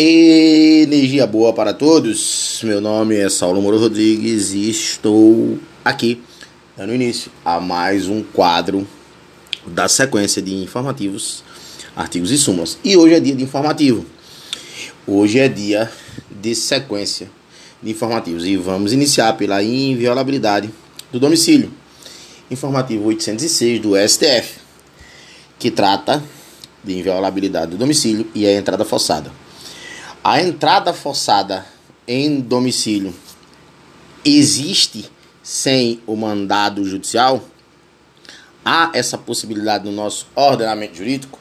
Energia boa para todos. Meu nome é Saulo Moro Rodrigues e estou aqui dando início a mais um quadro da sequência de informativos, artigos e súmulas. E hoje é dia de informativo. Hoje é dia de sequência de informativos e vamos iniciar pela inviolabilidade do domicílio. Informativo 806 do STF, que trata de inviolabilidade do domicílio e a entrada forçada. A entrada forçada em domicílio existe sem o mandado judicial? Há essa possibilidade no nosso ordenamento jurídico?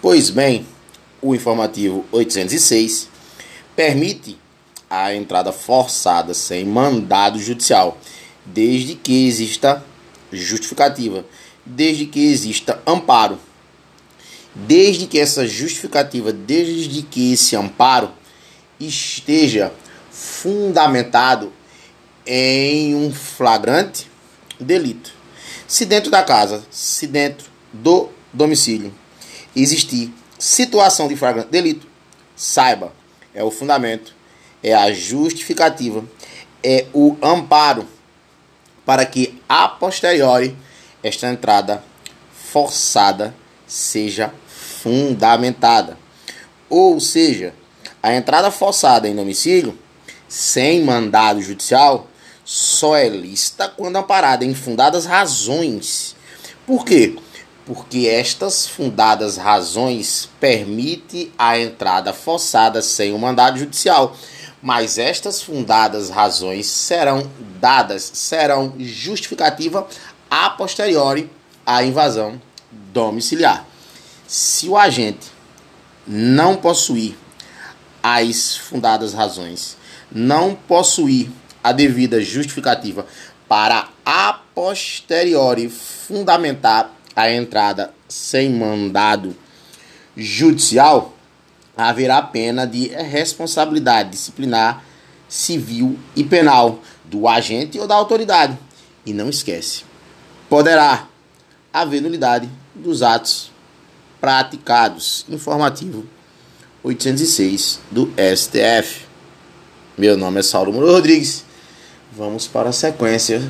Pois bem, o informativo 806 permite a entrada forçada sem mandado judicial, desde que exista justificativa, desde que exista amparo desde que essa justificativa, desde que esse amparo esteja fundamentado em um flagrante delito. Se dentro da casa, se dentro do domicílio existir situação de flagrante delito, saiba, é o fundamento, é a justificativa, é o amparo para que a posteriori esta entrada forçada seja fundamentada. Ou seja, a entrada forçada em domicílio, sem mandado judicial, só é lícita quando amparada em fundadas razões. Por quê? Porque estas fundadas razões permitem a entrada forçada sem o mandado judicial. Mas estas fundadas razões serão dadas, serão justificativa a posteriori à invasão domiciliar. Se o agente não possuir as fundadas razões, não possuir a devida justificativa para a posteriori fundamentar a entrada sem mandado judicial, haverá pena de responsabilidade disciplinar civil e penal do agente ou da autoridade. E não esquece, poderá haver nulidade dos atos praticados. Informativo 806 do STF. Meu nome é Saulo Muro Rodrigues. Vamos para a sequência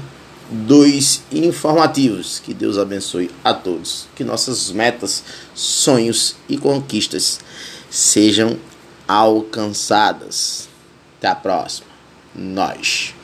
dos informativos. Que Deus abençoe a todos. Que nossas metas, sonhos e conquistas sejam alcançadas. Até a próxima. Nós.